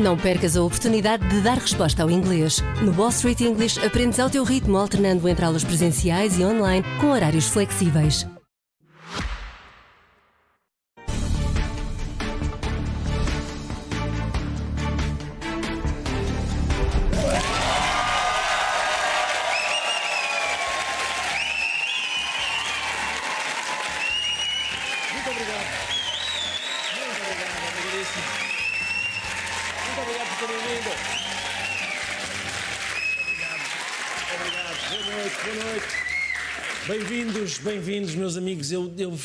Não percas a oportunidade de dar resposta ao inglês. No Wall Street English aprendes ao teu ritmo, alternando entre aulas presenciais e online, com horários flexíveis. Muito obrigado. Muito obrigado, obrigadíssimo. Muito obrigado por terem vindo. Obrigado, obrigado. Boa noite, boa noite. Bem-vindos, bem-vindos, meus amigos. Eu, eu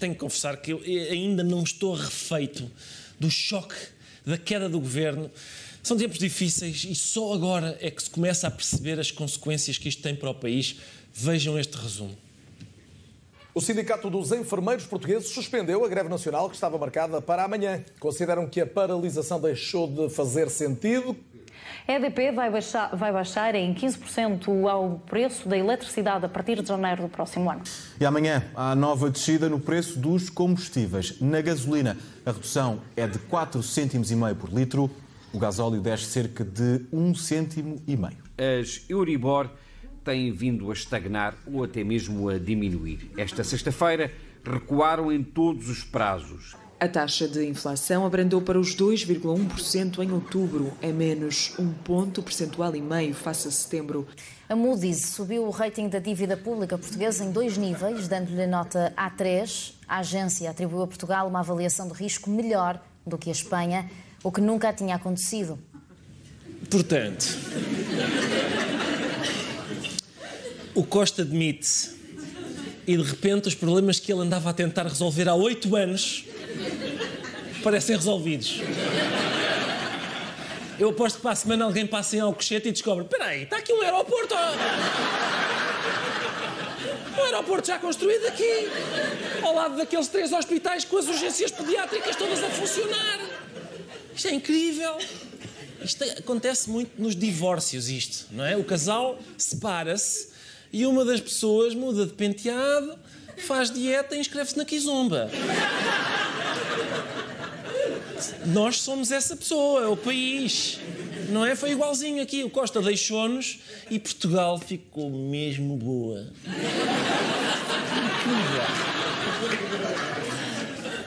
tenho que confessar que eu ainda não estou refeito do choque da queda do governo. São tempos difíceis e só agora é que se começa a perceber as consequências que isto tem para o país. Vejam este resumo. O Sindicato dos Enfermeiros Portugueses suspendeu a greve nacional que estava marcada para amanhã. Consideram que a paralisação deixou de fazer sentido. A EDP vai baixar, vai baixar em 15% ao preço da eletricidade a partir de janeiro do próximo ano. E amanhã há nova descida no preço dos combustíveis. Na gasolina, a redução é de 4 cêntimos e meio por litro. O gasóleo desce cerca de 1 cêntimo e meio. As Euribor têm vindo a estagnar ou até mesmo a diminuir. Esta sexta-feira recuaram em todos os prazos. A taxa de inflação abrandou para os 2,1% em outubro, é menos um ponto percentual e meio face a setembro. A Moody's subiu o rating da dívida pública portuguesa em dois níveis, dando-lhe nota A3. A agência atribuiu a Portugal uma avaliação de risco melhor do que a Espanha, o que nunca tinha acontecido. Portanto, o Costa demite-se e de repente os problemas que ele andava a tentar resolver há oito anos parecem resolvidos. Eu aposto que para a semana alguém passa em Alcochete e descobre: espera aí, está aqui um aeroporto. Um aeroporto já construído aqui, ao lado daqueles três hospitais com as urgências pediátricas todas a funcionar. Isto é incrível. Isto acontece muito nos divórcios, isto, não é? O casal separa-se e uma das pessoas muda de penteado, faz dieta e inscreve-se na Kizomba. Nós somos essa pessoa, é o país. Não é? Foi igualzinho aqui. O Costa deixou-nos e Portugal ficou mesmo boa. Incrível.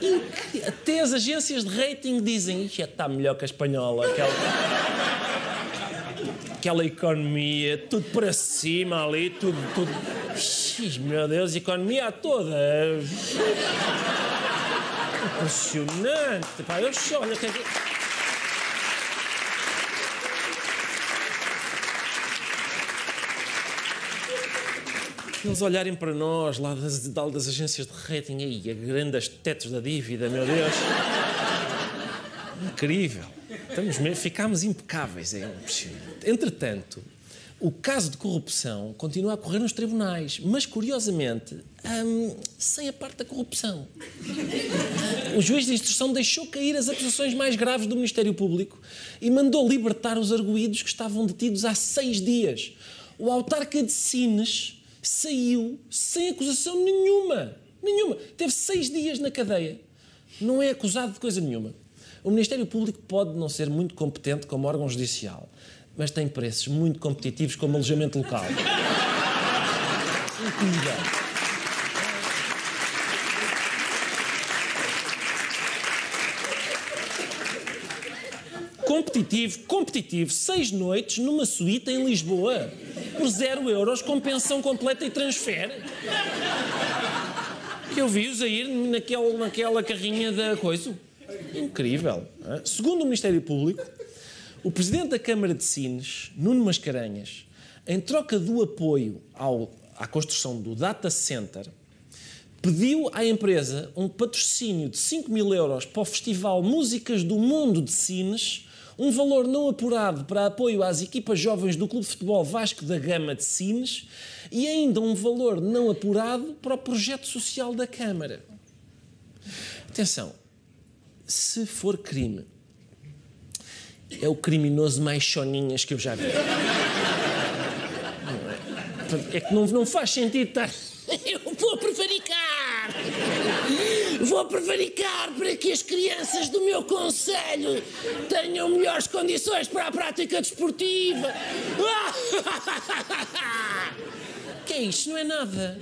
Inc- Até as agências de rating dizem isto já está melhor que a espanhola. Aquela, aquela economia, tudo para cima ali, tudo. tudo... Ixi, meu Deus, economia toda. Impressionante. Pá, eu só, Eles olharem para nós lá das, das agências de rating, aí, a grandes tetos da dívida, meu Deus. Incrível. Estamos mesmo, ficámos impecáveis, é impressionante. Entretanto, o caso de corrupção continua a correr nos tribunais, mas curiosamente, hum, sem a parte da corrupção. O juiz de instrução deixou cair as acusações mais graves do Ministério Público e mandou libertar os arguídos que estavam detidos há seis dias. O autarca de Sines saiu sem acusação nenhuma. Nenhuma. Teve seis dias na cadeia. Não é acusado de coisa nenhuma. O Ministério Público pode não ser muito competente como órgão judicial, mas tem preços muito competitivos como alojamento local. Incrível. Competitivo, competitivo. Seis noites numa suíte em Lisboa. Por zero euros, com pensão completa e transfer. Eu vi-os a ir naquela carrinha da coisa. Incrível. hã? Segundo o Ministério Público, o Presidente da Câmara de Sines, Nuno Mascarenhas, em troca do apoio ao- à construção do data center, pediu à empresa um patrocínio de 5 mil euros para o Festival Músicas do Mundo de Sines, um valor não apurado para apoio às equipas jovens do Clube de Futebol Vasco da Gama de Sines e ainda um valor não apurado para o projeto social da Câmara. Atenção, se for crime, é o criminoso mais choninhas que eu já vi. É que não, não faz sentido estar. Eu vou prevaricar! Vou prevaricar para que as crianças do meu conselho tenham melhores condições para a prática desportiva. Que é isto? Não é nada.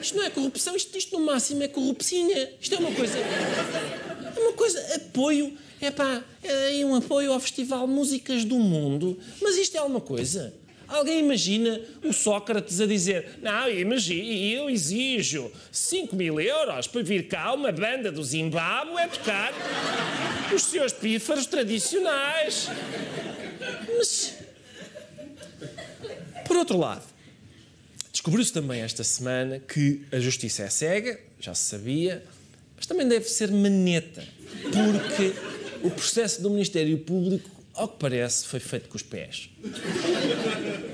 Isto não é corrupção, isto, isto no máximo é corrupcinha. Isto é uma coisa. É uma coisa. Apoio. É pá, é um apoio ao Festival Músicas do Mundo. Mas isto é alguma coisa. Alguém imagina o Sócrates a dizer: Não, eu exijo 5 mil euros para vir cá uma banda do Zimbábue a tocar os seus pífaros tradicionais. Mas. Por outro lado, descobriu-se também esta semana que a justiça é cega, já se sabia, mas também deve ser maneta, porque o processo do Ministério Público ao que parece, foi feito com os pés.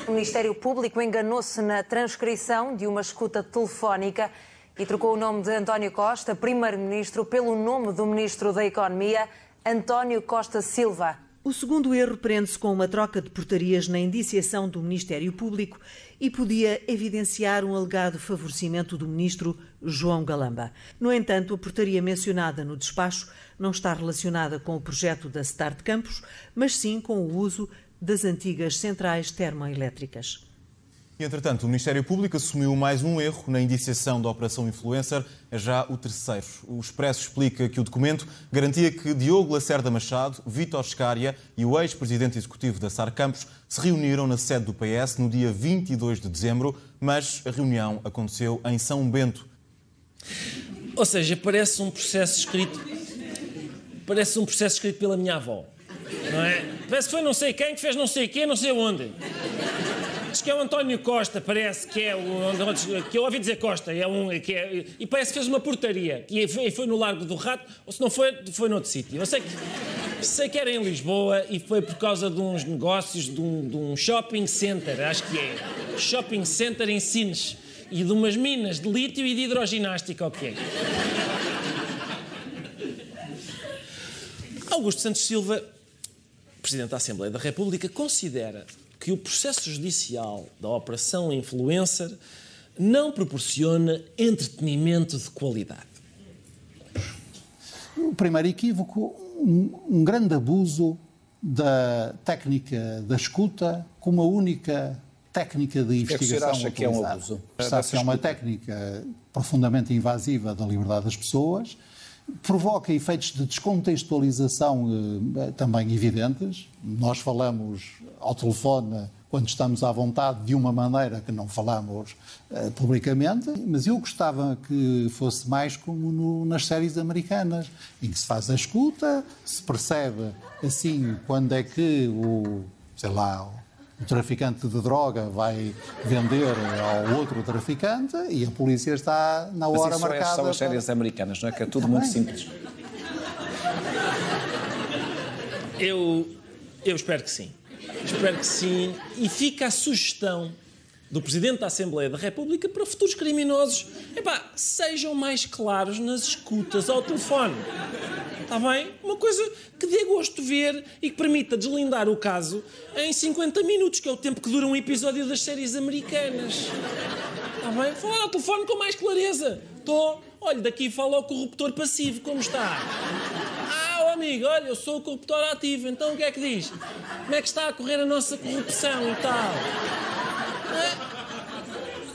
O Ministério Público enganou-se na transcrição de uma escuta telefónica e trocou o nome de António Costa, primeiro-ministro, pelo nome do ministro da Economia, António Costa Silva. O segundo erro prende-se com uma troca de portarias na indiciação do Ministério Público e podia evidenciar um alegado favorecimento do ministro João Galamba. No entanto, a portaria mencionada no despacho não está relacionada com o projeto da Start Campos, mas sim com o uso das antigas centrais termoelétricas. E, entretanto, o Ministério Público assumiu mais um erro na indiciação da Operação Influencer, é já o terceiro. O Expresso explica que o documento garantia que Diogo Lacerda Machado, Vítor Scária e o ex-presidente executivo da SAR Campos se reuniram na sede do PS no dia 22 de dezembro, mas a reunião aconteceu em São Bento. Ou seja, parece um processo escrito. Parece um processo escrito pela minha avó. Não é? Parece que foi não sei quem que fez não sei quê, não sei onde. Diz que é o António Costa, parece que é o. que eu ouvi dizer Costa, é um. Que é, e parece que fez uma portaria. E foi, no Largo do Rato, ou se não foi, foi noutro sítio. Eu sei que, sei que era em Lisboa e foi por causa de uns negócios de um, de um shopping center, acho que é. Shopping center em Sines. E de umas minas de lítio e de hidroginástica, ok. Augusto Santos Silva, Presidente da Assembleia da República, considera que o processo judicial da Operação Influencer não proporciona entretenimento de qualidade. O primeiro equívoco, um, um grande abuso da técnica da escuta como a única técnica de investigação é que acha que é um abuso? Sabe que é uma técnica profundamente invasiva da liberdade das pessoas, provoca efeitos de descontextualização eh, também evidentes. Nós falamos ao telefone quando estamos à vontade de uma maneira que não falamos uh, publicamente, mas eu gostava que fosse mais como no, nas séries americanas, em que se faz a escuta, se percebe assim quando é que o, sei lá, o traficante de droga vai vender ao outro traficante e a polícia está na hora Mas isso marcada. É só as séries para... americanas, não é? Que é tudo muito simples. Eu, eu espero que sim. Espero que sim. E fica a sugestão do Presidente da Assembleia da República para futuros criminosos. Epá, sejam mais claros nas escutas ao telefone. Está bem? Uma coisa que dê gosto ver e que permita deslindar o caso em 50 minutos, que é o tempo que dura um episódio das séries americanas. Está bem? Falar ao telefone com mais clareza. Estou. Olha, daqui fala ao corruptor passivo, como está? Ah, oh amigo, olha, eu sou o corruptor ativo, então o que é que diz? Como é que está a correr a nossa corrupção e tal?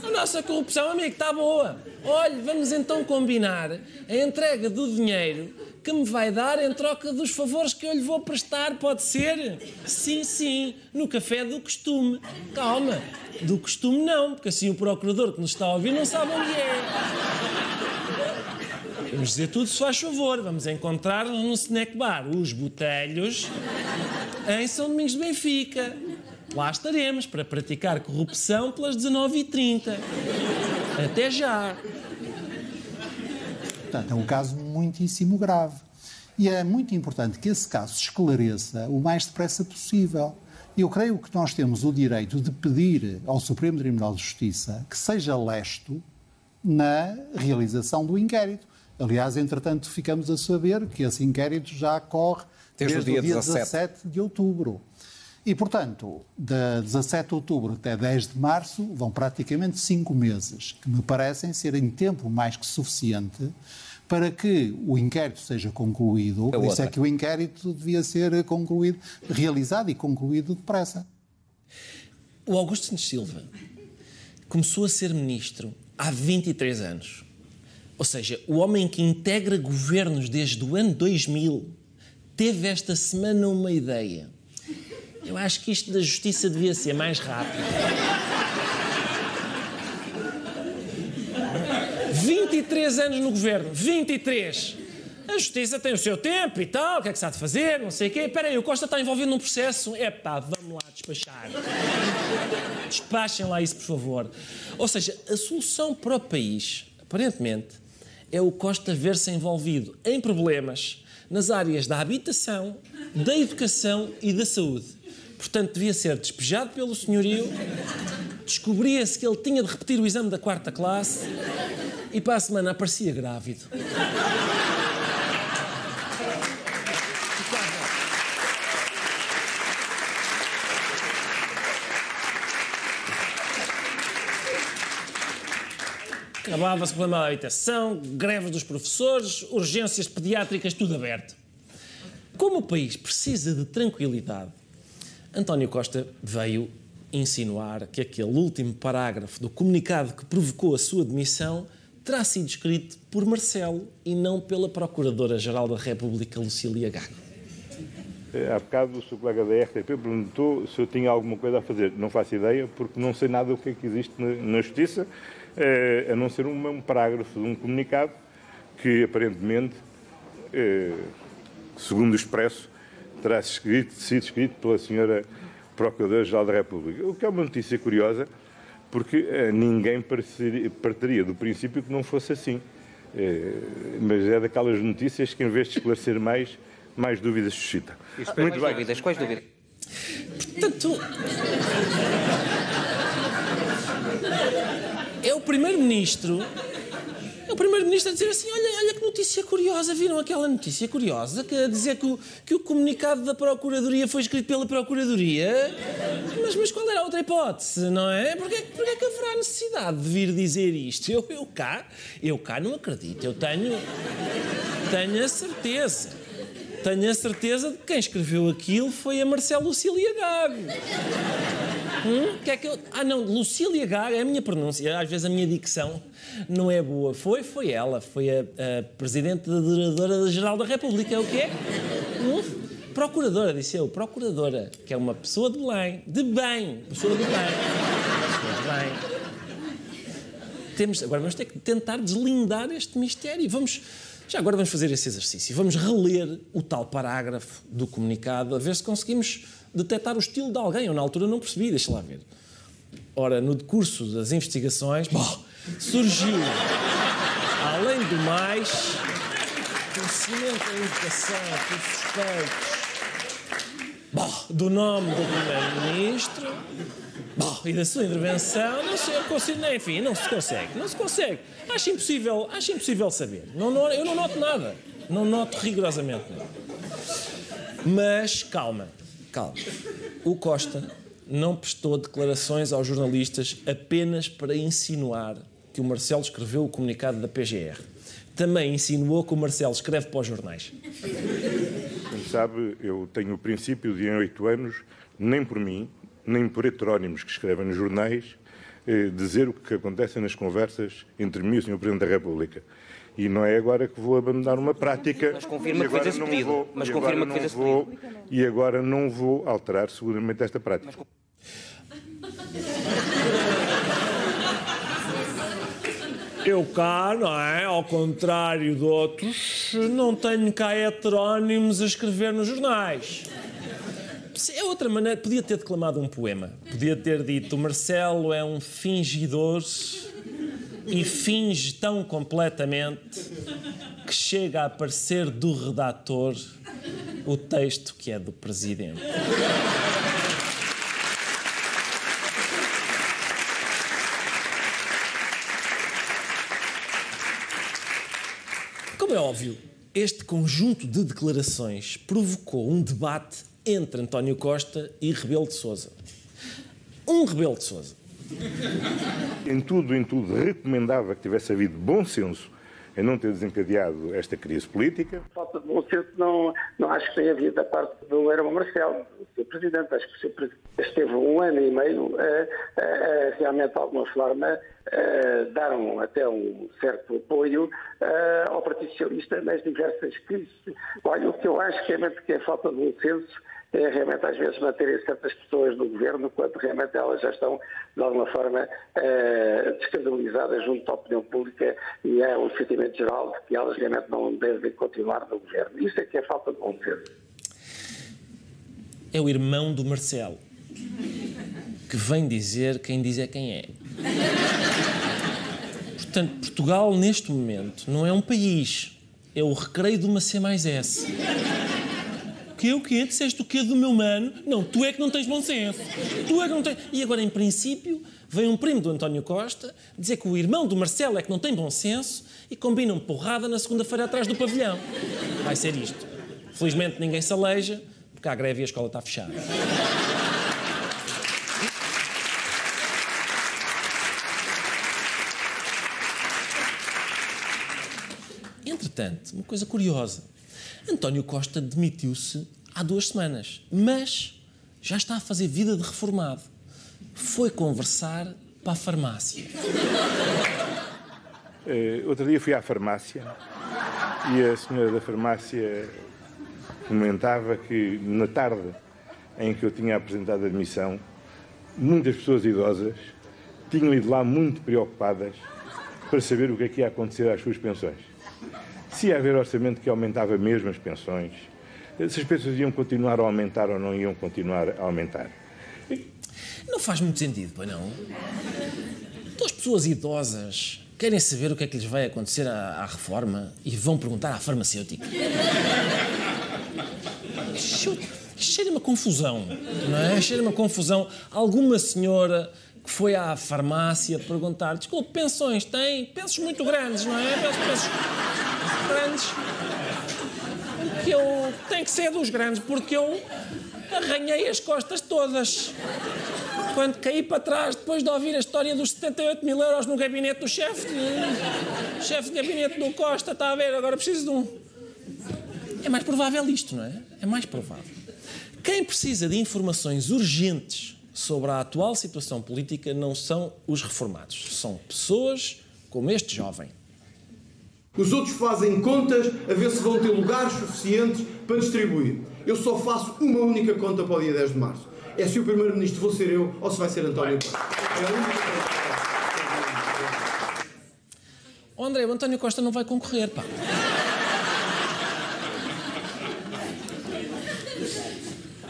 A nossa corrupção, amigo, está boa. Olha, vamos então combinar a entrega do dinheiro que me vai dar em troca dos favores que eu lhe vou prestar, pode ser? Sim, sim, no café do costume. Calma, do costume não, porque assim o procurador que nos está a ouvir não sabe onde é. Vamos dizer tudo se faz favor. Vamos encontrar-nos no snack bar Os Botelhos, em São Domingos de Benfica. Lá estaremos para praticar corrupção pelas 19h30. Até já. Portanto, é um caso muitíssimo grave. E é muito importante que esse caso se esclareça o mais depressa possível. Eu creio que nós temos o direito de pedir ao Supremo Tribunal de Justiça que seja lesto na realização do inquérito. Aliás, entretanto, ficamos a saber que esse inquérito já corre desde, desde o dia, dia 17. 17 de outubro. E, portanto, de 17 de outubro até 10 de março vão praticamente cinco meses, que me parecem serem tempo mais que suficiente para que o inquérito seja concluído. Por isso é que o inquérito devia ser concluído, realizado e concluído depressa. O Augusto Santos Silva começou a ser ministro há 23 anos. Ou seja, o homem que integra governos desde o ano 2000 teve esta semana uma ideia. Eu acho que isto da justiça devia ser mais rápido. 23 anos no governo, 23. A justiça tem o seu tempo e tal, o que é que se há de fazer, não sei o quê. Espera aí, o Costa está envolvido num processo. É pá, vamos lá despachar. Despachem lá isso, por favor. Ou seja, a solução para o país, aparentemente, é o Costa ver-se envolvido em problemas nas áreas da habitação, da educação e da saúde. Portanto, devia ser despejado pelo senhorio, descobria-se que ele tinha de repetir o exame da quarta classe e para a semana aparecia grávido. Acabava-se o problema da habitação, greves dos professores, urgências pediátricas, tudo aberto. Como o país precisa de tranquilidade, António Costa veio insinuar que aquele último parágrafo do comunicado que provocou a sua demissão terá sido escrito por Marcelo e não pela Procuradora-Geral da República, Lucília Gago. Eh, há bocado o seu colega da RTP perguntou se eu tinha alguma coisa a fazer. Não faço ideia, porque não sei nada do que é que existe na, Justiça, eh, a não ser um, um parágrafo de um comunicado que aparentemente, eh, segundo o Expresso, terá escrito, sido escrito pela senhora Procuradora-Geral da República. O que é uma notícia curiosa, porque eh, ninguém partiria do princípio que não fosse assim. Eh, mas é daquelas notícias que, em vez de esclarecer mais, mais dúvidas suscita. Muito bem. Dúvidas? Quais dúvidas? Portanto, é o Primeiro-Ministro é o Primeiro-Ministro a dizer assim: olha, olha que notícia curiosa, viram aquela notícia curiosa que a dizer que o, que o comunicado da Procuradoria foi escrito pela Procuradoria? Mas, mas qual era a outra hipótese, não é? Porquê, porquê que haverá necessidade de vir dizer isto? Eu, eu cá, eu cá não acredito, eu tenho, tenho a certeza. Tenho a certeza de que quem escreveu aquilo foi a Marcelo Lucília Gago. Hum? Que é que eu... Ah, não, Lucília Gago é a minha pronúncia, às vezes a minha dicção não é boa. Foi, foi ela, foi a, a Presidente da Diretora-Geral da República, é o quê? Hum? Procuradora, disse eu, Procuradora, que é uma pessoa de bem, de bem, pessoa de bem. Pessoa de bem. Temos, agora vamos ter que tentar deslindar este mistério. Vamos, já agora vamos fazer esse exercício. Vamos reler o tal parágrafo do comunicado, a ver se conseguimos detectar o estilo de alguém. Eu, na altura, não percebi, deixa lá ver. Ora, no decurso das investigações, bom, surgiu, além do mais, conhecimento da educação por suspeitos bom, do nome do Primeiro-Ministro e da sua intervenção, não se consigo, enfim, não se consegue, não se consegue. Acho impossível, acho impossível saber. Não, não, eu não noto nada, não noto rigorosamente nada. Mas calma, calma. O Costa não prestou declarações aos jornalistas apenas para insinuar que o Marcelo escreveu o comunicado da PGR. Também insinuou que o Marcelo escreve para os jornais. Como sabe, eu tenho o princípio de, em oito anos, nem por mim, nem por heterónimos que escrevem nos jornais, eh, dizer o que acontece nas conversas entre mim e o Sr. Presidente da República. E não é agora que vou abandonar uma prática. Mas confirma que fez esse pedido. Vou, Mas confirma que fez esse vou, E agora não vou alterar seguramente esta prática. Eu cá, não é? Ao contrário de outros, não tenho cá heterónimos a escrever nos jornais. É outra maneira. Podia ter declamado um poema. Podia ter dito: Marcelo é um fingidor e finge tão completamente que chega a aparecer do redator o texto que é do presidente. Como é óbvio, este conjunto de declarações provocou um debate entre António Costa e Rebelo de Sousa. Um Rebelo de Sousa. Em tudo, em tudo, recomendava que tivesse havido bom senso em não ter desencadeado esta crise política. Falta de bom senso não, não acho que tenha havido da parte do Herman Marcelo, do Sr. Presidente. Acho que o Sr. Presidente esteve um ano e meio a, a, a realmente, de alguma forma, dar um, até um certo apoio ao Partido Socialista nas diversas crises. Olha, o que eu acho que realmente que é falta de bom senso é realmente às vezes manterem certas pessoas no governo quando realmente elas já estão de alguma forma eh, descredibilizadas junto à opinião pública e há um sentimento geral de que elas realmente não devem continuar no governo. Isso é que é falta de bom senso. É o irmão do Marcelo que vem dizer quem diz é quem é. Portanto, Portugal neste momento não é um país, é o recreio de uma C mais S. Quê? O quê? Disseste o quê do meu mano? Não, tu é que não tens bom senso. Tu é que não tens... E agora, em princípio, vem um primo do António Costa dizer que o irmão do Marcelo é que não tem bom senso e combinam porrada na segunda-feira atrás do pavilhão. Vai ser isto. Felizmente ninguém se aleija, porque há greve e a escola está fechada. Entretanto, uma coisa curiosa. António Costa demitiu-se há duas semanas, mas já está a fazer vida de reformado. Foi conversar para a farmácia. Uh, outro dia fui à farmácia e a senhora da farmácia comentava que na tarde em que eu tinha apresentado a admissão, muitas pessoas idosas tinham ido lá muito preocupadas para saber o que é que ia acontecer às suas pensões. Se ia haver orçamento que aumentava mesmo as pensões, se as pensões iam continuar a aumentar ou não iam continuar a aumentar. Não faz muito sentido, pois não? Duas pessoas idosas querem saber o que é que lhes vai acontecer à, à reforma e vão perguntar à farmacêutica. Cheira uma confusão, não é? Cheira uma confusão. Alguma senhora que foi à farmácia perguntar: desculpe, pensões tem? Pensos muito grandes, não é? Pensos, pensos grandes. Que eu. Tem que ser dos grandes, porque eu arranhei as costas todas. Quando caí para trás, depois de ouvir a história dos 78 mil euros no gabinete do chefe, de... chefe de gabinete do Costa, está a ver? Agora preciso de um. É mais provável isto, não é? É mais provável. Quem precisa de informações urgentes sobre a atual situação política não são os reformados, são pessoas como este jovem. Os outros fazem contas a ver se vão ter lugares suficientes para distribuir. Eu só faço uma única conta para o dia 10 de março. É se o Primeiro-Ministro vou ser eu ou se vai ser António Costa. É a única oh, André, o António Costa não vai concorrer, pá.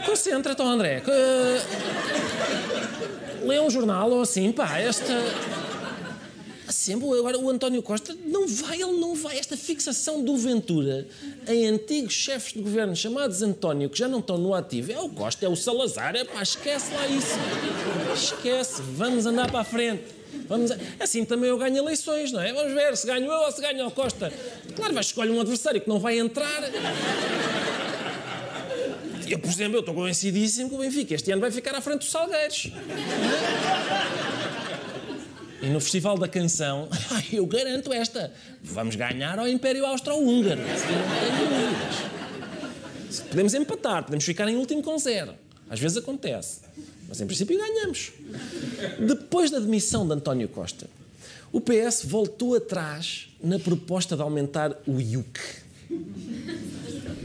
Concentra-te, André. Lê um jornal ou assim, pá. Esta sempre. Agora, o António Costa não vai, ele não vai. Esta fixação do Ventura em antigos chefes de governo chamados António, que já não estão no ativo, é o Costa, é o Salazar. É pá, esquece lá isso. Esquece. Vamos andar para a frente. Vamos a... Assim também eu ganho eleições, não é? Vamos ver se ganho eu ou se ganha o Costa. Claro, vais escolher um adversário que não vai entrar. Eu, por exemplo, eu estou convencidíssimo que o Benfica este ano vai ficar à frente dos Salgueiros. E no Festival da Canção, eu garanto esta: vamos ganhar ao Império Austro-Húngaro. Podemos empatar, podemos ficar em último com zero. Às vezes acontece. Mas em princípio ganhamos. Depois da demissão de António Costa, o PS voltou atrás na proposta de aumentar o IUC.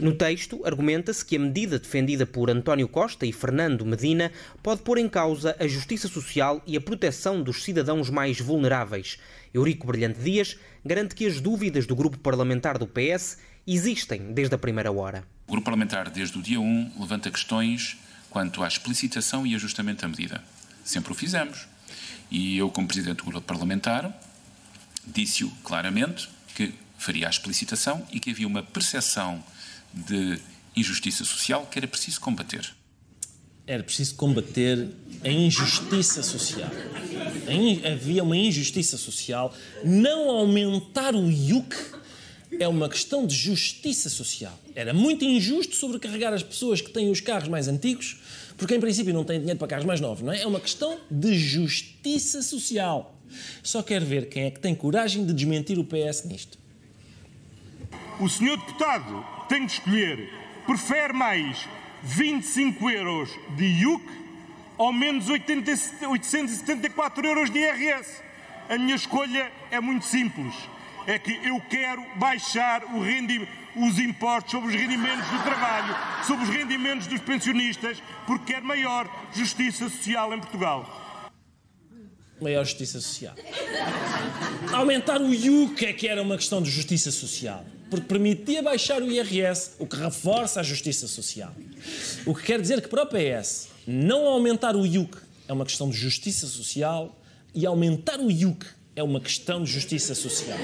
No texto, argumenta-se que a medida defendida por António Costa e Fernando Medina pode pôr em causa a justiça social e a proteção dos cidadãos mais vulneráveis. Eurico Brilhante Dias garante que as dúvidas do grupo parlamentar do PS existem desde a primeira hora. O grupo parlamentar, desde o dia 1, levanta questões quanto à explicitação e ajustamento da medida. Sempre o fizemos. E eu, como presidente do grupo parlamentar, disse-o claramente que faria a explicitação e que havia uma percepção de injustiça social que era preciso combater. Era preciso combater a injustiça social. Havia uma injustiça social. Não aumentar o IUC é uma questão de justiça social. Era muito injusto sobrecarregar as pessoas que têm os carros mais antigos, porque em princípio não têm dinheiro para carros mais novos, não é? É uma questão de justiça social. Só quero ver quem é que tem coragem de desmentir o PS nisto. O senhor deputado tem que escolher. Prefere mais 25 euros de IUC ou menos 80, 874 euros de IRS? A minha escolha é muito simples é que eu quero baixar os impostos sobre os rendimentos do trabalho, sobre os rendimentos dos pensionistas, porque quero maior justiça social em Portugal. Maior justiça social. Aumentar o IUC é que era uma questão de justiça social, porque permitia baixar o IRS, o que reforça a justiça social. O que quer dizer que para o PS, não aumentar o IUC é uma questão de justiça social e aumentar o IUC é uma questão de justiça social.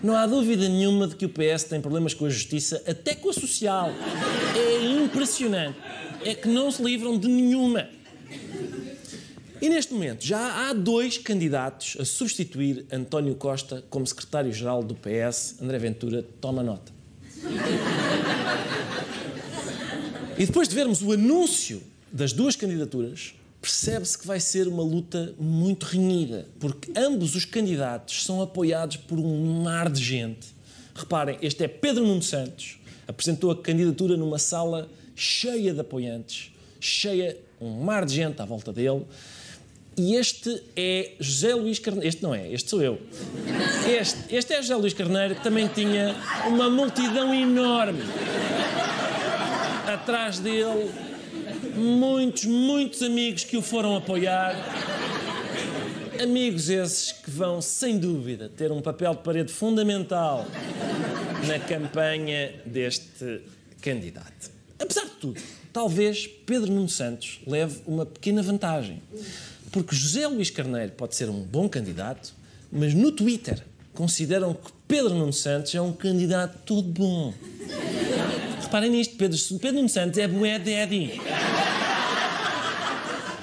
Não há dúvida nenhuma de que o PS tem problemas com a justiça, até com a social. É impressionante. É que não se livram de nenhuma. E neste momento já há dois candidatos a substituir António Costa como secretário-geral do PS. André Ventura, toma nota. E depois de vermos o anúncio das duas candidaturas, percebe-se que vai ser uma luta muito renhida, porque ambos os candidatos são apoiados por um mar de gente. Reparem, este é Pedro Nuno Santos, apresentou a candidatura numa sala cheia de apoiantes, cheia, um mar de gente à volta dele. E este é José Luís Carneiro. Este não é, este sou eu. Este, este é José Luís Carneiro, que também tinha uma multidão enorme atrás dele muitos, muitos amigos que o foram apoiar. Amigos esses que vão, sem dúvida, ter um papel de parede fundamental na campanha deste candidato. Apesar de tudo, talvez Pedro Nuno Santos leve uma pequena vantagem. Porque José Luís Carneiro pode ser um bom candidato, mas no Twitter consideram que Pedro Nuno Santos é um candidato todo bom. Reparem nisto, Pedro, Pedro Nuno Santos é bué daddy.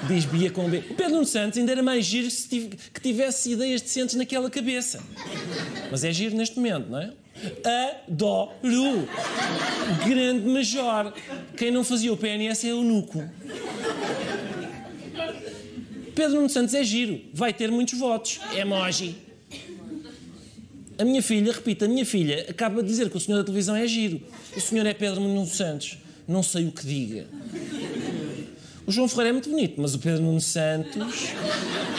Diz Bia com B. O Pedro Nuno Santos ainda era mais giro se tive, que tivesse ideias decentes naquela cabeça. Mas é giro neste momento, não é? Adoro! Grande major. Quem não fazia o PNS é o Nuco. Pedro Nuno Santos é giro. Vai ter muitos votos. Emoji. A minha filha, repito, a minha filha acaba de dizer que o senhor da televisão é giro. O senhor é Pedro Nuno Santos. Não sei o que diga. O João Ferreira é muito bonito, mas o Pedro Nuno Santos.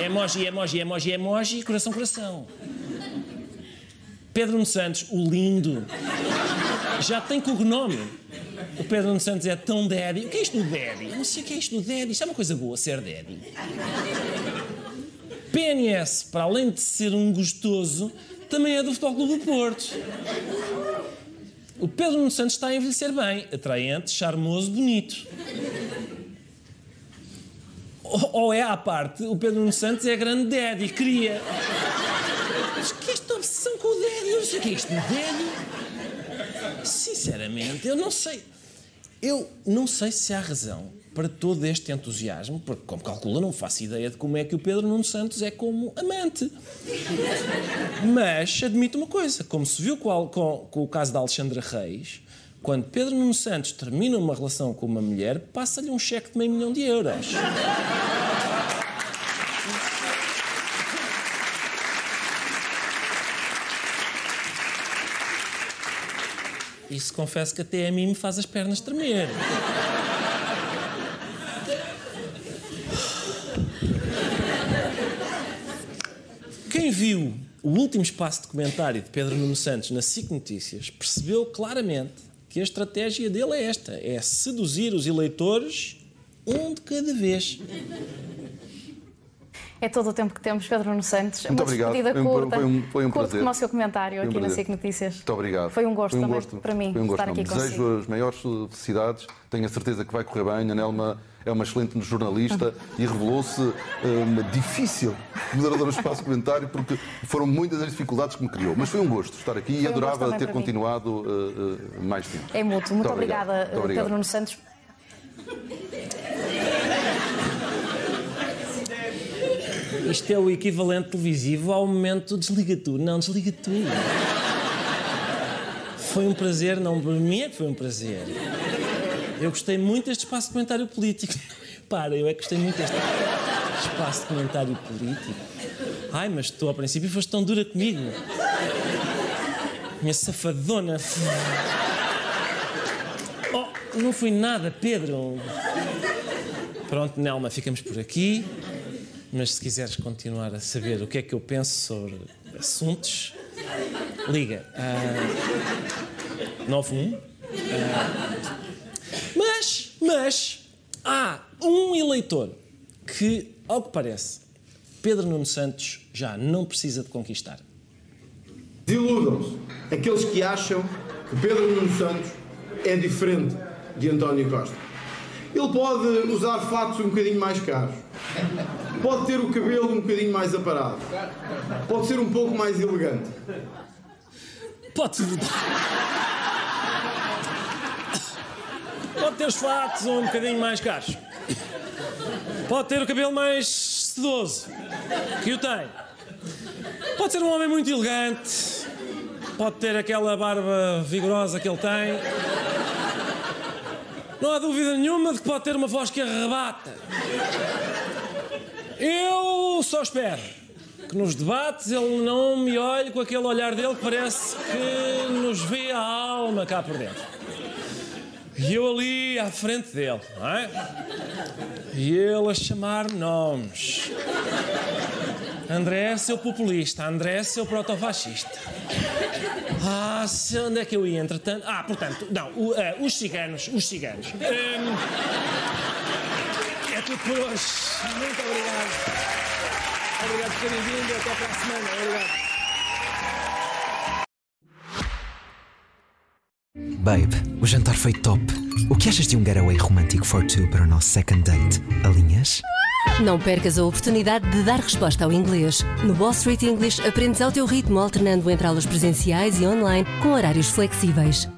Emoji, emoji, emoji, emoji, coração, coração. Pedro Nuno Santos, o lindo. Já tem cognome. O Pedro Nuno Santos é tão daddy. O que é isto do daddy? Não sei o que é isto do daddy. Isto é uma coisa boa, ser daddy. PNS, para além de ser um gostoso, também é do Futebol Clube do Porto. O Pedro Nuno Santos está a envelhecer bem, atraente, charmoso, bonito. Ou é à parte, o Pedro Nuno Santos é grande daddy, cria. Mas que é esta obsessão com o daddy? Eu não sei o que é isto, daddy. Sinceramente, eu não sei. Eu não sei se há razão para todo este entusiasmo, porque, como calcula, não faço ideia de como é que o Pedro Nuno Santos é como amante. Mas admito uma coisa: como se viu com, com, com o caso da Alexandra Reis, quando Pedro Nuno Santos termina uma relação com uma mulher, passa-lhe um cheque de meio milhão de euros. Isso confesso que até a mim me faz as pernas tremer. Quem viu o último espaço de comentário de Pedro Nuno Santos na SIC Notícias percebeu claramente que a estratégia dele é esta: é seduzir os eleitores um de cada vez. É todo o tempo que temos, Pedro Nuno Santos. Muito Uma obrigado. despedida Foi curta. foi um- foi um curto prazer. como o seu comentário Foi um aqui na prazer. SIC Notícias. Muito obrigado. Foi um gosto Foi um também gosto. para mim Foi um gosto estar aqui enorme. consigo. Desejo as maiores felicidades. Tenho a certeza que vai correr bem. A Nelma é uma excelente jornalista e revelou-se um, difícil moderadora no espaço comentário porque foram muitas as dificuldades que me criou. Mas foi um gosto estar aqui e um adorava ter continuado uh, uh, mais tempo. É mútuo. Muito, Muito obrigada, Muito obrigado. Pedro Nuno Santos. Isto é o equivalente televisivo ao momento desliga tu. Não, desliga tu. Foi um prazer, não para mim é que foi um prazer. Eu gostei muito deste espaço de comentário político. Para, eu é que gostei muito deste espaço de comentário político. Ai, mas tu ao princípio foste tão dura comigo. Minha safadona. Oh, não fui nada, Pedro. Pronto, Nelma, ficamos por aqui. Mas se quiseres continuar a saber o que é que eu penso sobre assuntos, liga. Uh, 91. Uh, mas, mas, há um eleitor que, ao que parece, Pedro Nuno Santos já não precisa de conquistar. Desiludam-se aqueles que acham que Pedro Nuno Santos é diferente de António Costa. Ele pode usar fatos um bocadinho mais caros. Pode ter o cabelo um bocadinho mais aparado. Pode ser um pouco mais elegante. Pode. Pode ter os fatos um bocadinho mais caros. Pode ter o cabelo mais sedoso, que o tem. Pode ser um homem muito elegante. Pode ter aquela barba vigorosa que ele tem. Não há dúvida nenhuma de que pode ter uma voz que arrebata. Eu só espero que nos debates ele não me olhe com aquele olhar dele que parece que nos vê a alma cá por dentro. E eu ali à frente dele, não é? E ele a chamar-me nomes. André, seu populista. André, seu protofascista. Ah, onde é que eu ia, entretanto? Ah, portanto, não, o, uh, os ciganos, os ciganos. Um, tudo por hoje. Muito obrigado. Obrigado por terem vindo. Até para a semana. Obrigado. Babe, o jantar foi top. O que achas de um getaway romântico for two para o nosso second date? Alinhas? Não percas a oportunidade de dar resposta ao inglês. No Wall Street English aprendes ao teu ritmo, alternando entre aulas presenciais e online com horários flexíveis.